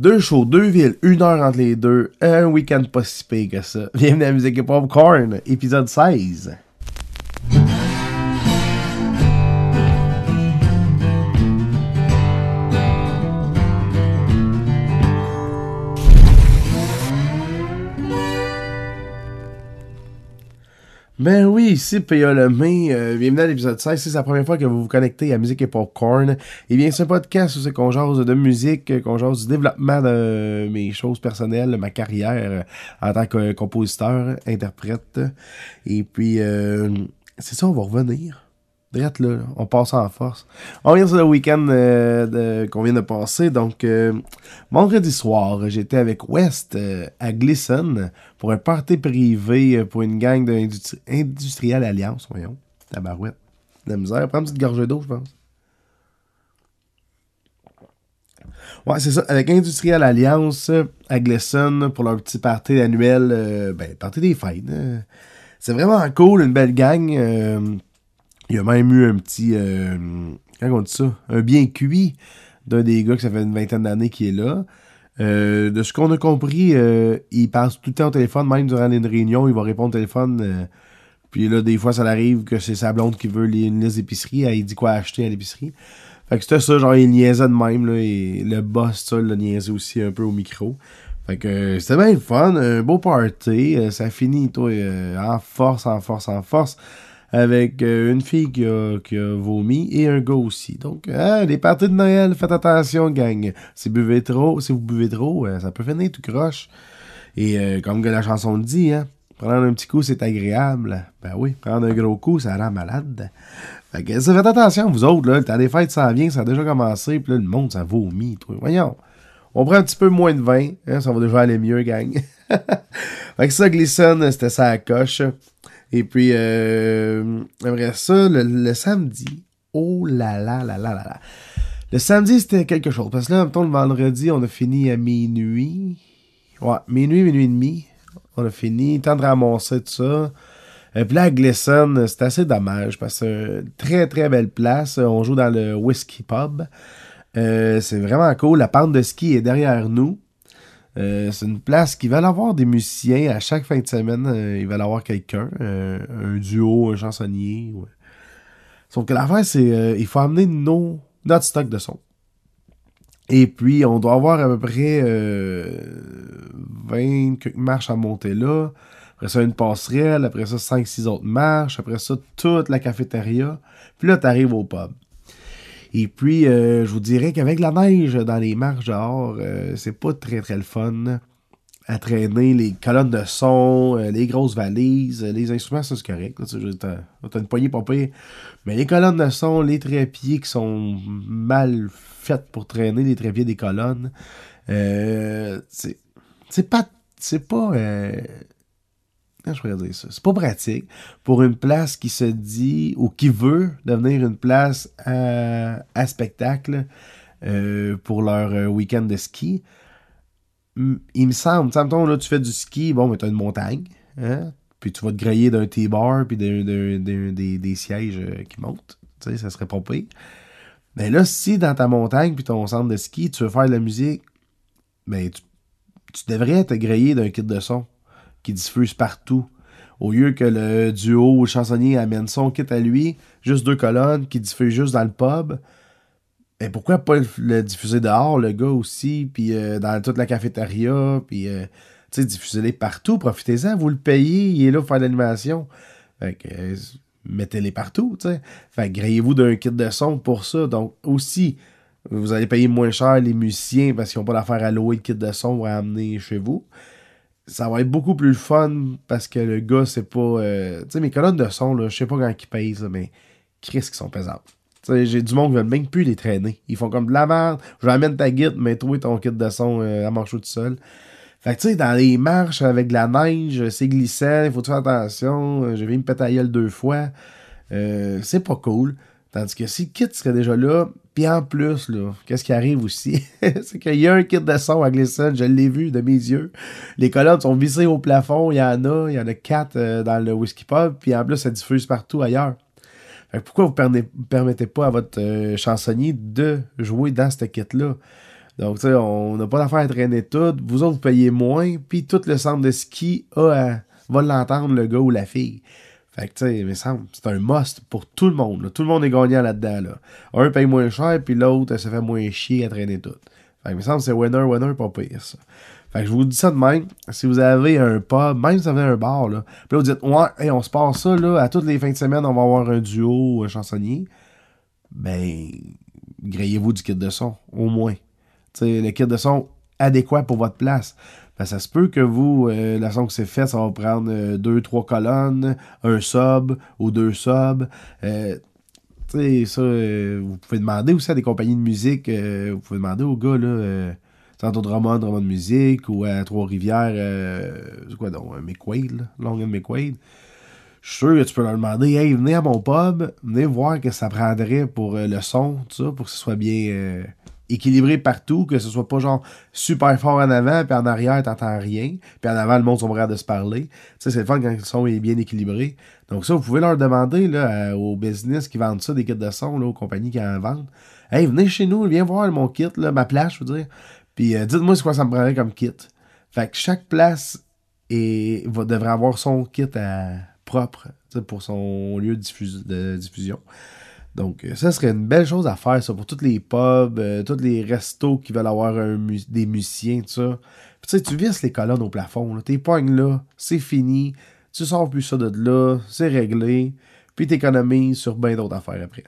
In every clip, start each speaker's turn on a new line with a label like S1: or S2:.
S1: Deux shows, deux villes, une heure entre les deux, un week-end pas si pire que ça. Bienvenue à musique et popcorn, épisode 16. Ben oui, ici P.A. Lemay, euh, bienvenue à l'épisode 16, c'est la première fois que vous vous connectez à Musique et Popcorn. Et bien, c'est un podcast où c'est qu'on jase de musique, qu'on jase du développement de mes choses personnelles, ma carrière euh, en tant que compositeur, interprète. Et puis, euh, c'est ça, on va revenir. Drette là, on passe en force. On vient sur le week-end euh, qu'on vient de passer. Donc, euh, vendredi soir, j'étais avec West euh, à Glisson pour un party privé pour une gang d'Industrial Alliance. Voyons, la barouette. La misère. Prends une petite gorgée d'eau, je pense. Ouais, c'est ça. Avec Industrial Alliance à Glisson pour leur petit party annuel. ben, party des fêtes. c'est vraiment cool, une belle gang il y a même eu un petit. Euh, comment on dit ça? Un bien cuit d'un des gars que ça fait une vingtaine d'années qui est là. Euh, de ce qu'on a compris, euh, il passe tout le temps au téléphone, même durant une réunion, il va répondre au téléphone. puis là, des fois, ça arrive que c'est sa blonde qui veut une liste d'épicerie. Elle dit quoi acheter à l'épicerie. Fait que c'était ça, genre, il niaisait de même. Là, et le boss, ça, le niaisait aussi un peu au micro. Fait que c'était bien fun, un beau party. ça finit, toi, en force, en force, en force avec euh, une fille qui a, qui a, vomi et un gars aussi. Donc, hein, les parties de Noël, faites attention, gang. Si vous buvez trop, si vous buvez trop, euh, ça peut finir tout croche. Et euh, comme la chanson le dit, hein, prendre un petit coup, c'est agréable. Ben oui, prendre un gros coup, ça rend malade. Fait que faites attention, vous autres, là, le temps des fêtes ça vient, ça a déjà commencé, puis là, le monde, ça vomit. Voyons. On prend un petit peu moins de vin, hein, ça va déjà aller mieux, gang. fait que ça, Glisson, c'était ça à coche. Et puis, euh, après ça, le, samedi, oh là là là là là là. Le samedi, c'était quelque chose. Parce que là, temps, le vendredi, on a fini à minuit. Ouais, minuit, minuit et demi. On a fini. Temps de ramasser tout ça. Et puis là, à Glisson, c'est assez dommage parce que très très belle place. On joue dans le Whiskey Pub. Euh, c'est vraiment cool. La pente de ski est derrière nous. Euh, c'est une place qui va avoir des musiciens à chaque fin de semaine. Euh, il va y avoir quelqu'un, euh, un duo, un chansonnier. Sauf que l'affaire, c'est il faut amener nos, notre stock de son. Et puis, on doit avoir à peu près 20 marches à monter là. Après ça, une passerelle. Après ça, 5-6 autres marches. Après ça, toute la cafétéria. Puis là, tu arrives au pub. Et puis, euh, je vous dirais qu'avec la neige dans les marches dehors, euh, c'est pas très très le fun à traîner les colonnes de son, euh, les grosses valises, les instruments, ça c'est correct. T'as une poignée pas pire. Mais les colonnes de son, les trépieds qui sont mal faites pour traîner, les trépieds des colonnes, c'est pas. C'est pas je pourrais dire ça? C'est pas pratique pour une place qui se dit ou qui veut devenir une place à, spectacle euh, pour leur euh, week-end de ski. Il me semble, là, tu fais du ski, bon, mais tu as une montagne, hein? puis tu vas te griller d'un T-bar, puis des, sièges euh, qui montent. Tu sais, ça serait pas pire. Mais là, si dans ta montagne, puis ton centre de ski, tu veux faire de la musique, ben, tu, tu devrais te griller d'un kit de son qui diffuse partout. Au lieu que le duo ou chansonnier amène son kit à lui, juste deux colonnes qui diffusent juste dans le pub. Et pourquoi pas le, diffuser dehors, le gars aussi, puis euh, dans toute la cafétéria, puis euh, tu diffusez-les partout, profitez-en, vous le payez, il est là pour faire l'animation. Euh, mettez-les partout, tu sais. Fait que grayez-vous d'un kit de son pour ça. Donc aussi, vous allez payer moins cher les musiciens parce qu'ils n'ont pas d'affaire à louer le kit de son pour amener chez vous ça va être beaucoup plus fun parce que le gars, c'est pas. Euh, tu sais, mes colonnes de son, je sais pas quand ils pèsent, mais Chris qui sont pesantes. Tu sais, j'ai du monde qui veut même plus les traîner. Ils font comme de la merde. Je amener ta guide, mais toi, ton kit de son euh, à marcher tout seul. Fait que tu sais, dans les marches avec de la neige, c'est glissant, il faut faire attention. Euh, j'ai vu me péter deux fois. c'est pas cool. Tandis que si le kit serait déjà là, puis en plus, qu'est-ce qui arrive aussi? c'est qu'il y a un kit de son à Glisson, je l'ai vu de mes yeux. Les colonnes sont vissées au plafond, il y en a, il y en a quatre euh, dans le whisky pub, puis en plus, ça diffuse partout ailleurs. pourquoi vous ne permettez pas à votre euh, chansonnier de jouer dans ce kit-là? Donc, tu sais, on n'a pas d'affaire à traîner tout. Vous autres, vous payez moins. Puis tout le centre de ski va l'entendre, le gars ou la fille. Fait que, tu sais, mais c'est un must pour tout le monde. Tout le monde est gagnant là-dedans. Là. Un paye moins cher, puis l'autre, se fait moins chier à traîner tout. Fait que, me semble c'est winner, winner, pas pire, ça. Fait que je vous dis ça de même. Si vous avez un pub, même si vous avez un bar, là, puis là, vous dites, ouais, on se passe ça, là, à toutes les fins de semaine, on va avoir un duo chansonnier. Ben, grayez-vous du kit de son, au moins. Tu sais, le kit de son adéquat pour votre place. Ben, ça se peut que vous, euh, la façon que c'est fait, ça va prendre euh, deux, trois colonnes, un sub ou deux subs. Euh, ça, vous pouvez demander aussi à des compagnies de musique, vous pouvez demander aux gars, là, tantôt Drummond, Drummond Musique, ou à Trois-Rivières, c'est quoi donc, McQuaid, Long and McQuaid. Je suis sûr que tu peux leur demander, hey, venez à mon pub, venez voir que ça prendrait pour le son, pour que ce soit bien équilibré partout, que ce soit pas genre super fort en avant, puis en arrière, t'entends rien, puis en avant, le monde sont de se parler. Ça, c'est le fun quand le son est bien équilibré. Donc ça, vous pouvez leur demander là, aux business qui vendent ça, des kits de son, là, aux compagnies qui en vendent. Hey, venez chez nous, viens voir mon kit, ma place, je veux dire. Puis euh, dites-moi ce quoi ça me prendrait comme kit. Fait que chaque place devrait avoir son kit à, propre pour son lieu de diffusion. Donc, euh, ça serait une belle chose à faire, ça, pour tous les pubs, euh, tous les restos qui veulent avoir des musiciens, tout ça. Puis, tu sais, tu visses les colonnes au plafond, T'es pognes là, c'est fini. Tu sors plus ça de là, c'est réglé. Puis, t'économises sur bien d'autres affaires après.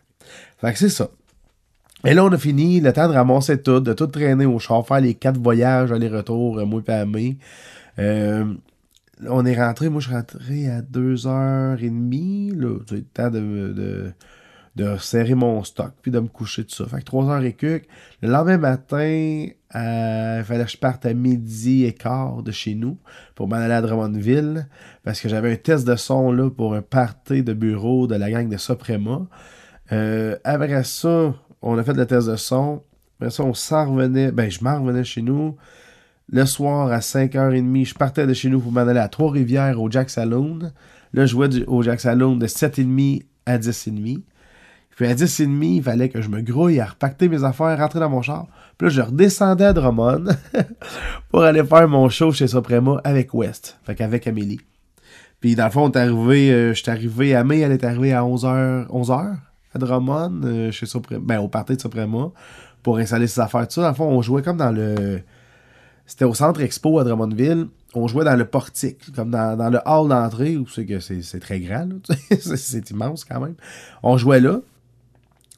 S1: Fait que c'est ça. Et là, on a fini le temps de ramasser tout, de tout traîner au char, faire les quatre voyages, aller-retour, euh, moi et on est rentré, moi je suis rentré à 2h30, là, le temps de serrer mon stock, puis de me coucher tout ça. Fait que 3 heures et quelques. Le lendemain matin, euh, il fallait que je parte à midi et quart de chez nous pour m'en aller à Drummondville, parce que j'avais un test de son là pour un party de bureau de la gang de Soprema. Euh, après ça, on a fait le test de son. Après ça, on s'en revenait. Ben, je m'en revenais chez nous. Le soir, à 5h30, je partais de chez nous pour m'en aller à Trois-Rivières au Jack Saloon. Là, je jouais au Jack Saloon de 7h30 à 10h30. Puis à 10h30, il fallait que je me grouille à repacter mes affaires, rentrer dans mon char. Puis là, je redescendais à Drummond pour aller faire mon show chez Suprema avec West, fait qu'avec Amélie. Puis dans le fond, on est arrivé, euh, je suis arrivé à mai, elle est arrivée à 11h, 11h à Drummond, euh, chez ben au party de Suprema, pour installer ses affaires. Tout ça, dans le fond, on jouait comme dans le... C'était au centre expo à Drummondville. On jouait dans le portique, comme dans, dans le hall d'entrée, où c'est que c'est très grand, c'est immense quand même. On jouait là.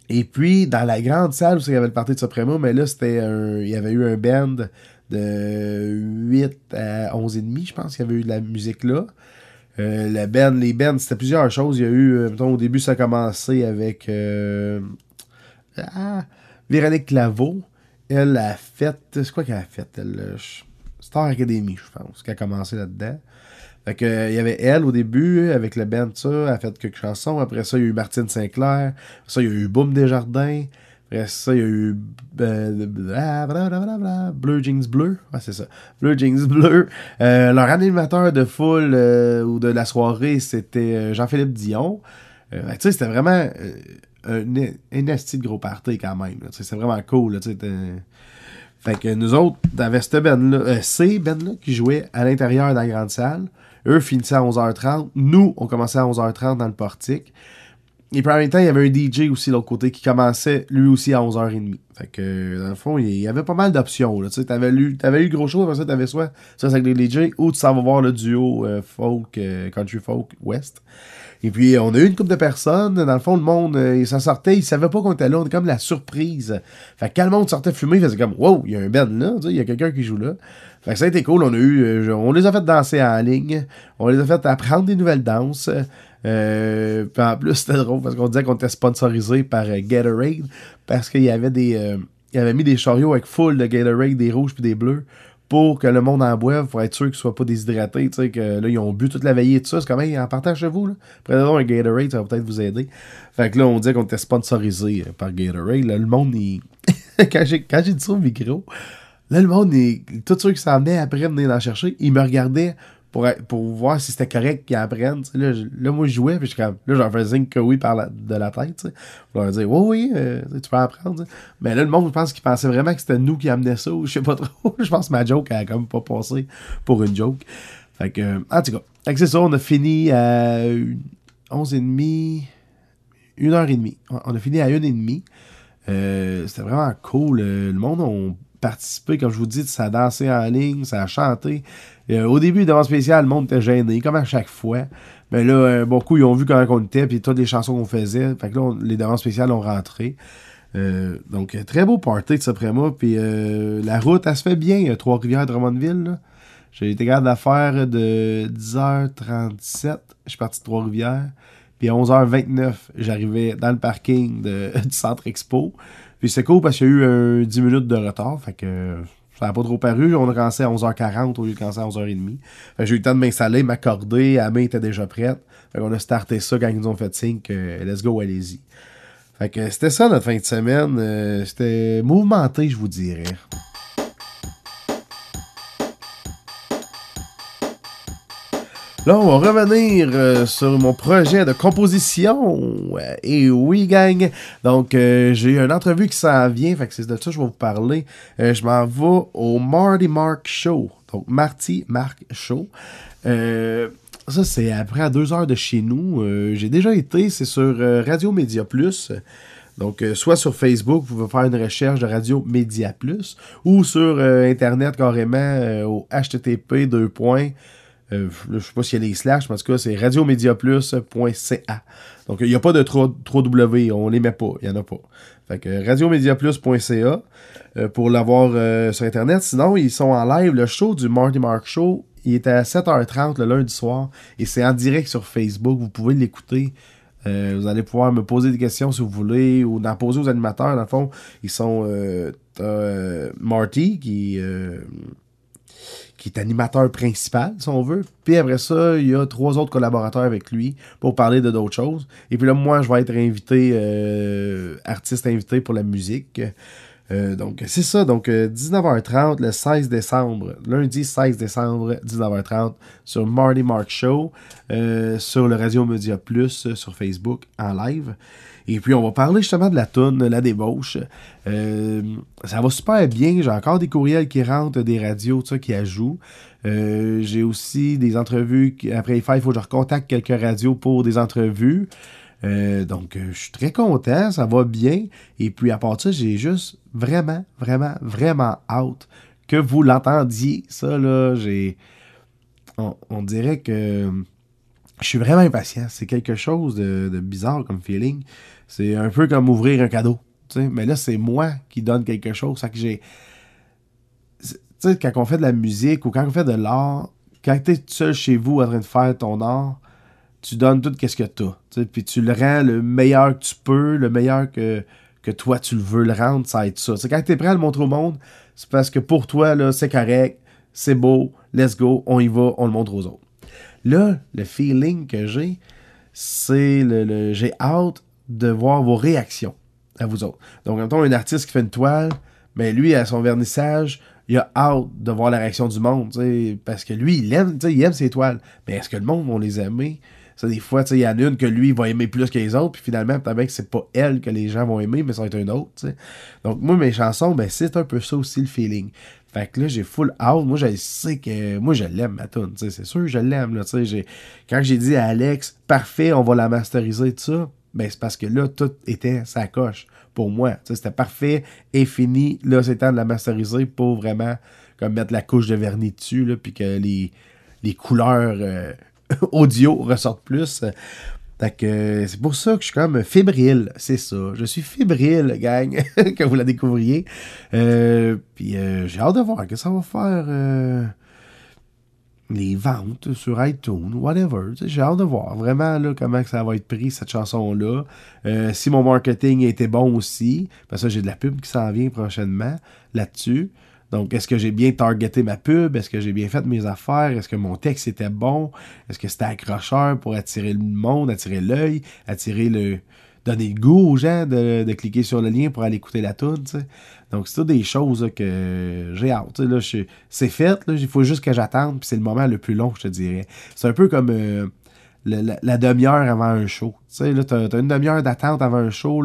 S1: Et puis, dans la grande salle où il y avait le party de Supremo, mais là, c'était il y avait eu un band de 8 à 11 et demi, je pense qu'il y avait eu de la musique là. Euh, la band, les bands, c'était plusieurs choses. Il y a eu, euh, mettons, au début, ça a commencé avec euh, ah, Véronique Claveau. Elle a fait, c'est quoi qu'elle a fait? Elle, Star Academy, je pense, qui a commencé là-dedans. Fait que, il y avait elle au début, avec le band, ça, elle a fait quelques chansons. Après ça, il y a eu Martine Sinclair. Après ça, il y a eu Boom Desjardins. Après ça, il y a eu euh, Bleu Jeans Bleu. Ouais, c'est ça. Bleu Jeans Bleu. Euh, leur animateur de foule euh, ou de la soirée, c'était Jean-Philippe Dion. tu sais, c'était vraiment un, un de gros party quand même. C'est vraiment cool. Fait que nous autres, cette ben-là, ben-là qui jouaient à l'intérieur de la grande salle. Eux finissaient à 11h30. Nous, on commençait à 11h30 dans le portique. Et puis en même temps, il y avait un DJ aussi de l'autre côté qui commençait lui aussi à 11h30. Fait que dans le fond, il y avait pas mal d'options. Tu sais, t'avais lu, avais eu gros show, après ça, t'avais soit ça avec les DJ ou tu s'en vas voir le duo euh, folk, euh, country folk west. Et puis, on a eu une couple de personnes. Dans le fond, le monde, euh, il s'en sortait. Il savait pas qu'on était là. On était comme la surprise. Fait que quand le monde sortait fumer, il faisait comme, wow, il y a un band là. Il y a quelqu'un qui joue là. Fait que ça a été cool. On a eu, euh, on les a fait danser en ligne. On les a fait apprendre des nouvelles danses. Euh, en plus, c'était drôle parce qu'on disait qu'on était sponsorisé par Gatorade. Parce qu'il y avait des, il avait mis des chariots avec full de Gatorade, des rouges puis des bleus pour que le monde en boive, pour être sûr qu'ils soient pas déshydratés, tu sais, que là, ils ont bu toute la veillée et tout ça. C'est comme, même en partant chez vous, là, prenez donc un Gatorade, ça va peut-être vous aider. Fait que là, on disait qu'on était sponsorisé par Gatorade. Là, le monde, il... quand j'ai dit ça au micro, là, le monde, il... tous ceux qui s'en venaient après venir en chercher, ils me regardaient pour, pour voir si c'était correct qu'ils apprennent. Là, là, moi, je jouais, puis je, là, j'en faisais que oui par de la tête. Pour leur dire, oui, oui, euh, tu peux apprendre. Mais là, le monde, je pense qu'il pensait vraiment que c'était nous qui amenait ça, ou je sais pas trop. je pense que ma joke a comme pas passé pour une joke. Fait que, en tout cas, c'est ça, on a fini à 11h30, 1h30. On a fini à 1h30. Euh, c'était vraiment cool. Le monde a participé, comme je vous dis, ça a dansé en ligne, ça a chanté. Euh, au début, devant spécial, le monde était gêné, comme à chaque fois. Mais là, euh, beaucoup, ils ont vu comment on était, puis toutes les chansons qu'on faisait. Fait que là, les demandes spéciales ont rentré. donc, très beau party de ce moi Puis la route, elle se fait bien. Trois-Rivières, Drummondville. J'ai été garde d'affaires de 10h37. Je suis parti de Trois-Rivières. Puis à 11h29, j'arrivais dans le parking du Centre Expo. Puis c'est cool parce qu'il y a eu un 10 minutes de retard. Fait que ça n'a pas trop paru. On a commencé à 11h40 au lieu de commencer à 11h30. Fait j'ai eu le temps de m'installer, m'accorder. La main était déjà prête. Fait qu'on a starté ça quand ils nous ont fait signe que let's go, allez-y. Fait que c'était ça notre fin de semaine. Euh, c'était mouvementé, je vous dirais. Là, on va revenir euh, sur mon projet de composition. et oui, gang. Donc, euh, j'ai une entrevue qui s'en vient. Fait que c'est de ça que je vais vous parler. Euh, je m'en vais au Marty Mark Show. Donc, Marty Mark Show. ça, c'est après à deux heures de chez nous. j'ai déjà été, c'est sur Radio Média Plus. Donc, soit sur Facebook, vous pouvez faire une recherche de Radio Média Plus, ou sur Internet carrément au http 2. Euh, je sais pas s'il y a les slash, mais en tout cas, c'est radiomediaplus.ca. Donc, il n'y a pas de trop, trop W, on les met pas, il n'y en a pas. Fait que radiomediaplus.ca euh, pour l'avoir euh, sur Internet. Sinon, ils sont en live. Le show du Marty Mark Show, il est à 7h30 le lundi soir et c'est en direct sur Facebook. Vous pouvez l'écouter. vous allez pouvoir me poser des questions si vous voulez ou d'en poser aux animateurs. Dans le fond, ils sont Marty qui qui est animateur principal, si on veut. Puis après ça, il y a trois autres collaborateurs avec lui pour parler de d'autres choses. Et puis là, moi, je vais être invité, euh, artiste invité pour la musique. Euh, donc, c'est ça. Donc, 19h30 euh, le 16 décembre, lundi 16 décembre, 19h30, sur Marty Mark Show, sur le Radio Media Plus, sur Facebook, en live. Et puis, on va parler justement de la toune, la débauche. Euh, ça va super bien. J'ai encore des courriels qui rentrent, des radios, tout ça, qui ajoutent. Euh, j'ai aussi des entrevues. Après il faut que je recontacte quelques radios pour des entrevues. Euh, donc, je suis très content, ça va bien. Et puis, à part ça, j'ai juste vraiment, vraiment, vraiment hâte que vous l'entendiez. Ça, là, j'ai. On, dirait que je suis vraiment impatient. C'est quelque chose de, bizarre comme feeling. C'est un peu comme ouvrir un cadeau. Mais là, c'est moi qui donne quelque chose. Ça que j'ai. Tu sais, quand on fait de la musique ou quand on fait de l'art, quand tu es seul chez vous en train de faire ton art, tu donnes tout ce que tu as. Puis tu le rends le meilleur que tu peux, le meilleur que, toi tu le veux le rendre, ça va être ça. C'est quand tu es prêt à le montrer au monde, c'est parce que pour toi, c'est correct, c'est beau, let's go, on y va, on le montre aux autres. Là, le feeling que j'ai, c'est le, le j'ai hâte de voir vos réactions à vous autres. Donc, en un artiste qui fait une toile, mais ben, lui, à son vernissage, il a hâte de voir la réaction du monde, parce que lui, il aime, il aime ses toiles. Mais est-ce que le monde va les aimer? Ça, des fois, il y en a une que lui va aimer plus que les autres, puis finalement, peut-être que c'est pas elle que les gens vont aimer, mais ça va être une autre. Donc, moi, mes chansons, ben, c'est un peu ça aussi le feeling. Fait que là, j'ai full out. Moi, je sais que. Moi, je l'aime, ma tune. C'est sûr, je l'aime. Quand j'ai dit à Alex, parfait, on va la masteriser, tout ça, ben, c'est parce que là, tout était sa coche pour moi. C'était parfait et fini. Là, c'est temps de la masteriser pour vraiment comme mettre la couche de vernis dessus, puis que les, les couleurs euh, audio ressortent plus. C'est pour ça que je suis comme fébrile, c'est ça. Je suis fébrile, gang, que vous la découvriez. Euh, puis euh, j'ai hâte de voir que ça va faire les ventes sur iTunes, whatever. J'ai hâte de voir vraiment là, comment ça va être pris, cette chanson-là. Euh, si mon marketing était bon aussi, parce que j'ai de la pub qui s'en vient prochainement là-dessus. Donc, est-ce que j'ai bien targeté ma pub? Est-ce que j'ai bien fait mes affaires? Est-ce que mon texte était bon? Est-ce que c'était accrocheur pour attirer le monde, attirer l'œil, attirer le donner le goût aux gens de, cliquer sur le lien pour aller écouter la tune. Donc, c'est toutes des choses que j'ai hâte. Là, c'est fait, il faut juste que j'attende, puis c'est le moment le plus long, je te dirais. C'est un peu comme euh, la, demi-heure avant un show. Tu sais, là, t'as, une demi-heure d'attente avant un show,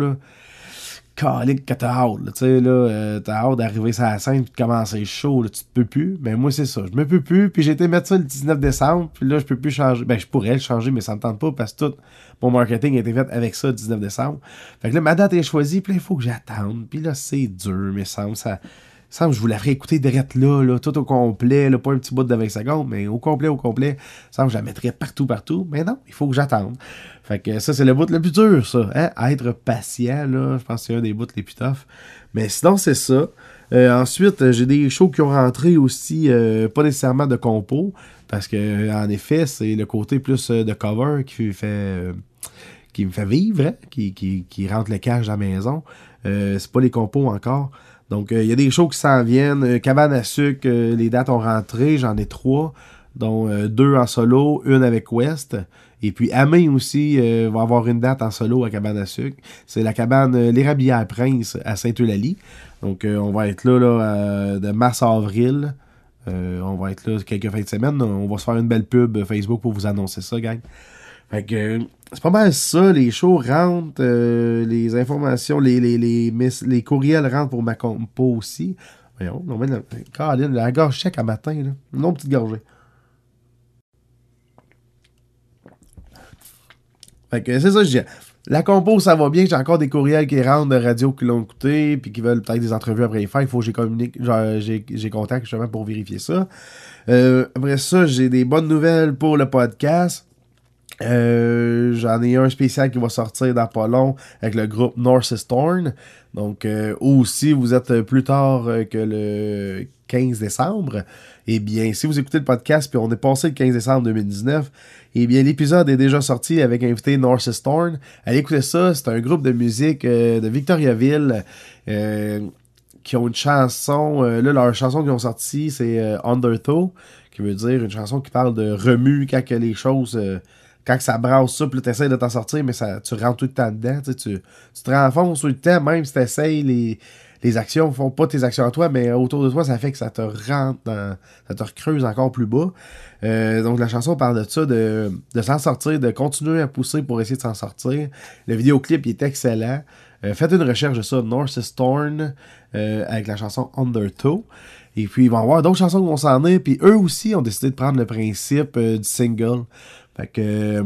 S1: calique que t'as hâte, tu sais, là, euh, t'as hâte d'arriver sur la scène et de commencer chaud, là, tu te peux plus. Mais moi, c'est ça, je me peux plus, puis j'ai été mettre ça le 19 décembre, puis là, je peux plus changer. Ben, je pourrais le changer, mais ça me tente pas parce que tout mon marketing a été fait avec ça le 19 décembre. Fait que là, ma date est choisie, puis là, il faut que j'attende, puis là, c'est dur, mais ça, ça, ça, je vous la ferais écouter direct là, là, tout au complet, là, pas un petit bout de 20 secondes, mais au complet, au complet. Ça, je la mettrais partout, partout. Mais non, il faut que j'attende. Fait que ça, c'est le bout le plus dur, ça. Hein? Être patient, là, je pense que c'est un des bouts les plus toughs. Mais sinon, c'est ça. Euh, ensuite, j'ai des shows qui ont rentré aussi, euh, pas nécessairement de compo, parce que en effet, c'est le côté plus euh, de cover qui fait qui me fait vivre, hein, qui, qui, qui, rentre le cash à la maison. c'est pas les compos encore. Donc, il y a des shows qui s'en viennent. Cabane à sucre, les dates ont rentré, j'en ai trois, dont deux en solo, une avec West. Et puis Amé aussi euh, va avoir une date en solo à Cabane à Sucre. C'est la cabane euh, L'Érablière Prince à Saint-Eulalie. Donc euh, on va être là, là de mars à avril. on va être là quelques fins de semaine. On va se faire une belle pub Facebook pour vous annoncer ça, gang. Fait que c'est pas mal ça, les shows rentrent, les informations, les, les, les, les, courriels rentrent pour ma compo aussi. Voyons, on met la, la gorge sec à matin, là. Non, petite gorgée. Fait que c'est ça, je dis. La compo, ça va bien. J'ai encore des courriels qui rentrent de radio qui l'ont écouté, puis qui veulent peut-être des entrevues après les faire. Il faut que j'ai communique, j'ai contact justement pour vérifier ça. Euh, après ça, j'ai des bonnes nouvelles pour le podcast. Euh, j'en ai un spécial qui va sortir dans pas long avec le groupe North Storm. Donc, euh, ou si vous êtes plus tard que le 15 décembre, eh bien, si vous écoutez le podcast, puis on est passé le 15 décembre 2019, eh bien, l'épisode est déjà sorti avec invité North Storm. Allez écouter ça, c'est un groupe de musique euh, de Victoriaville euh, qui ont une chanson. Euh, là, leur chanson qu'ils ont sorti, c'est Undertow, qui veut dire une chanson qui parle de remue quand que les choses. Quand ça brasse ça, puis tu essaies de t'en sortir, mais ça, tu rentres tout le temps dedans. Tu, te renfonces tout le temps, même si tu essaies les les actions font pas tes actions à toi, mais autour de toi, ça fait que ça te rentre dans, ça te recreuse encore plus bas. Euh, donc la chanson parle de ça, de, de s'en sortir, de continuer à pousser pour essayer de s'en sortir. Le vidéoclip il est excellent. Euh, faites une recherche de ça, North Storm, euh, avec la chanson Undertow. Et puis ils vont avoir d'autres chansons qui vont s'en aller. Puis eux aussi ont décidé de prendre le principe du single. Fait que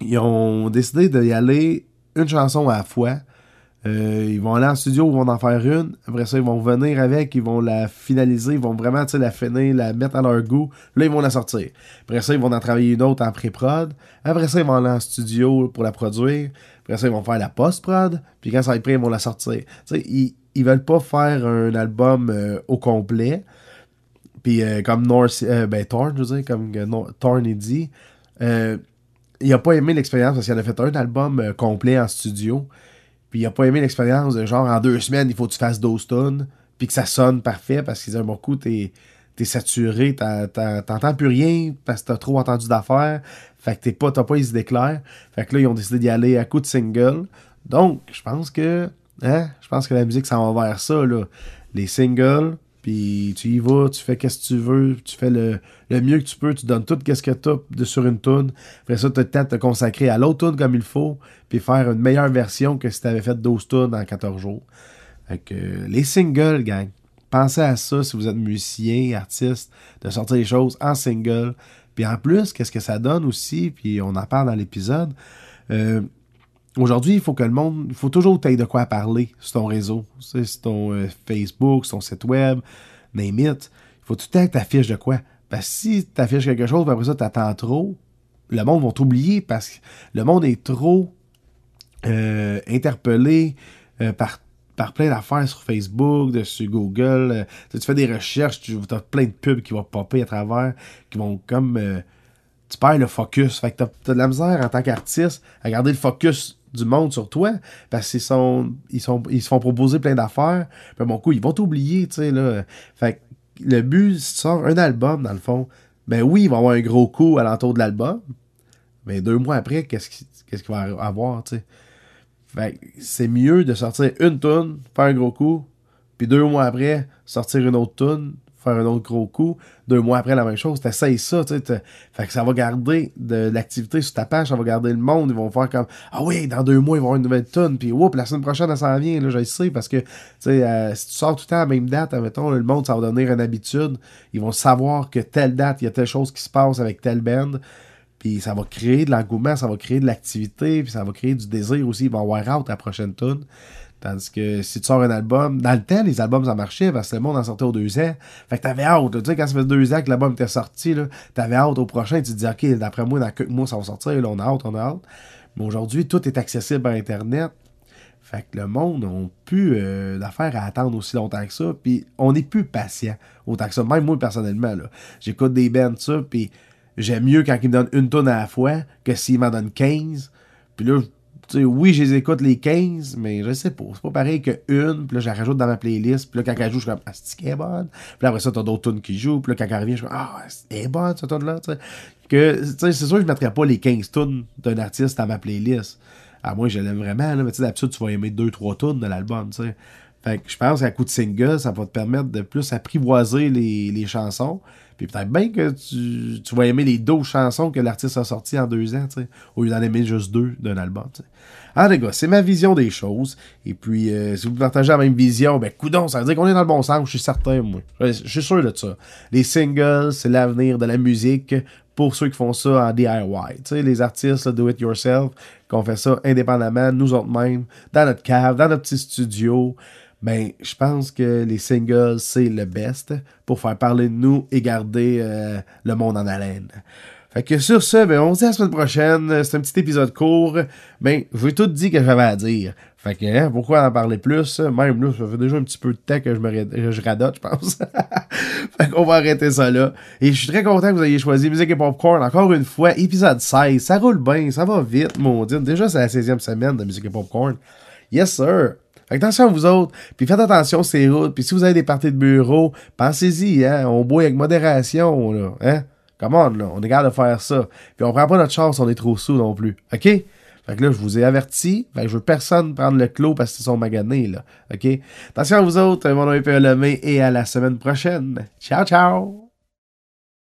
S1: ils ont décidé d'y aller une chanson à la fois. Euh, ils vont aller en studio, ils vont en faire une. Après ça, ils vont venir avec, ils vont la finaliser, ils vont vraiment la finir, la mettre à leur goût. Là, ils vont la sortir. Après ça, ils vont en travailler une autre en pré-prod. Après ça, ils vont aller en studio pour la produire. Après ça, ils vont faire la post-prod. Puis quand ça va être prêt, ils vont la sortir. ils, ils veulent pas faire un album euh, au complet. Puis euh, comme North, ben, Thorn, je veux dire, comme Thorn est dit, il a pas aimé l'expérience parce qu'il a fait un album complet en studio. Puis il a pas aimé l'expérience de genre en deux semaines, il faut que tu fasses 12 tonnes, puis que ça sonne parfait parce qu'ils un bon coup, t'es es saturé, t'entends plus rien parce que t'as trop entendu d'affaires. Fait que t'es pas, t'as pas les idées claires. Fait que là, ils ont décidé d'y aller à coup de single. Donc, je pense que, hein, je pense que la musique s'en va vers ça, là. Les singles, puis tu y vas, tu fais qu'est-ce que tu veux, tu fais le, mieux que tu peux, tu donnes tout qu'est-ce que tu as sur une tune. Après ça, tu as le temps de te consacrer à l'autre tune comme il faut, puis faire une meilleure version que si tu avais fait 12 tunes en 14 jours. Les singles, gang, pensez à ça si vous êtes musicien, artiste, de sortir les choses en single. Puis en plus, qu'est-ce que ça donne aussi, puis on en parle dans l'épisode. Euh, Aujourd'hui, il faut que le monde, il faut toujours que de quoi parler sur ton réseau, sur ton euh, Facebook, sur ton site web, name it. Il faut tout le temps que tu de quoi. Parce que si tu affiches quelque chose, après ça, tu attends trop, le monde va t'oublier parce que le monde est trop euh, interpellé euh, par, par plein d'affaires sur Facebook, sur Google. tu fais des recherches, tu as plein de pubs qui vont popper à travers, qui vont comme. tu perds le focus. Fait que tu as, de la misère en tant qu'artiste à garder le focus du monde sur toi parce qu'ils sont ils sont ils se font proposer plein d'affaires. Puis bon coup ils vont t'oublier tu sais là. Fait le but si tu sors un album dans le fond ben oui il va avoir un gros coup à l'entour de l'album mais deux mois après qu'est-ce qu'il va avoir tu sais. Fait c'est mieux de sortir une toune, faire un gros coup, puis deux mois après, sortir une autre toune, faire un autre gros coup. Deux mois après, la même chose. Ça, tu sais. Fait que ça va garder de l'activité sur ta page, ça va garder le monde. Ils vont faire comme Ah oui, dans deux mois, ils vont avoir une nouvelle tonne. Puis, oups, la semaine prochaine, elle s'en vient. Là, je sais parce que, tu sais, euh, si tu sors tout le temps à la même date, admettons, le monde, ça va devenir une habitude. Ils vont savoir que telle date, il y a telle chose qui se passe avec telle band. Puis ça va créer de l'engouement, ça va créer de l'activité, puis ça va créer du désir aussi. Ils vont avoir out la prochaine tune. Tandis que si tu sors un album, dans le temps, les albums, ça marchait parce que le monde en sortait aux deux ans. Fait que t'avais hâte. Tu sais, quand ça fait deux ans que l'album était sorti, t'avais hâte au prochain. Tu te dis, OK, d'après moi, dans quelques mois, ça va sortir. Là, on a hâte, on a hâte. Mais aujourd'hui, tout est accessible par Internet. Fait que le monde n'a plus euh, d'affaires à attendre aussi longtemps que ça. Puis on n'est plus patient autant que ça. Même moi, personnellement. J'écoute des bands, ça, puis j'aime mieux quand ils me donnent une tonne à la fois que s'ils m'en donnent 15. Puis là, oui, je les écoute les 15, mais je sais pas. C'est pas pareil que une, puis là, je la rajoute dans ma playlist, puis là, quand elle joue, je suis comme, ah, c'est bonne? Puis après ça, t'as d'autres tunes qui jouent, puis là, quand elle revient, je suis comme, ah, c'est bonne, cette tune-là, tu sais? Tu sais, c'est sûr que je mettrais pas les 15 tunes d'un artiste dans ma playlist. À moi, je l'aime vraiment, là, mais tu sais, d'habitude, tu vas aimer 2-3 tunes de l'album, tu sais. Fait que je pense qu'à coup de single, ça va te permettre de plus apprivoiser les, les chansons. Puis peut-être bien que tu, tu, vas aimer les 12 chansons que l'artiste a sorties en deux ans, au lieu d'en aimer juste deux d'un album. sais. Ah les gars, c'est ma vision des choses. Et puis, euh, si vous partagez la même vision, ben coudon, ça veut dire qu'on est dans le bon sens, je suis certain, moi. Je suis sûr de ça. Les singles, c'est l'avenir de la musique pour ceux qui font ça en DIY. Tu sais, les artistes, do it yourself, qu'on fait ça indépendamment, nous autres mêmes, dans notre cave, dans notre petit studio ben, je pense que les singles, c'est le best pour faire parler de nous et garder euh, le monde en haleine. Fait que sur ce, ben, on se dit à la semaine prochaine. C'est un petit épisode court. Ben, je vais tout dire que j'avais à dire. Fait que, hein, pourquoi en parler plus? Même là, ça fait déjà un petit peu de temps que je me radote, je pense. fait qu'on va arrêter ça là. Et je suis très content que vous ayez choisi Musique et Popcorn. Encore une fois, épisode 16. Ça roule bien, ça va vite, mon dieu. Déjà, c'est la 16e semaine de Musique et Popcorn. Yes, sir. Attention à vous autres, puis faites attention ces routes, puis si vous avez des parties de bureau, pensez-y, hein, on boit avec modération, là, hein. Come on, là, on est capable de faire ça. Puis on prend pas notre chance, on est trop sous non plus, ok? Fait que là, je vous ai averti. Fait que je veux personne prendre le clos parce qu'ils sont maganés, là. OK? Attention à vous autres. Mon nom est Pierre Lemay et à la semaine prochaine. Ciao, ciao!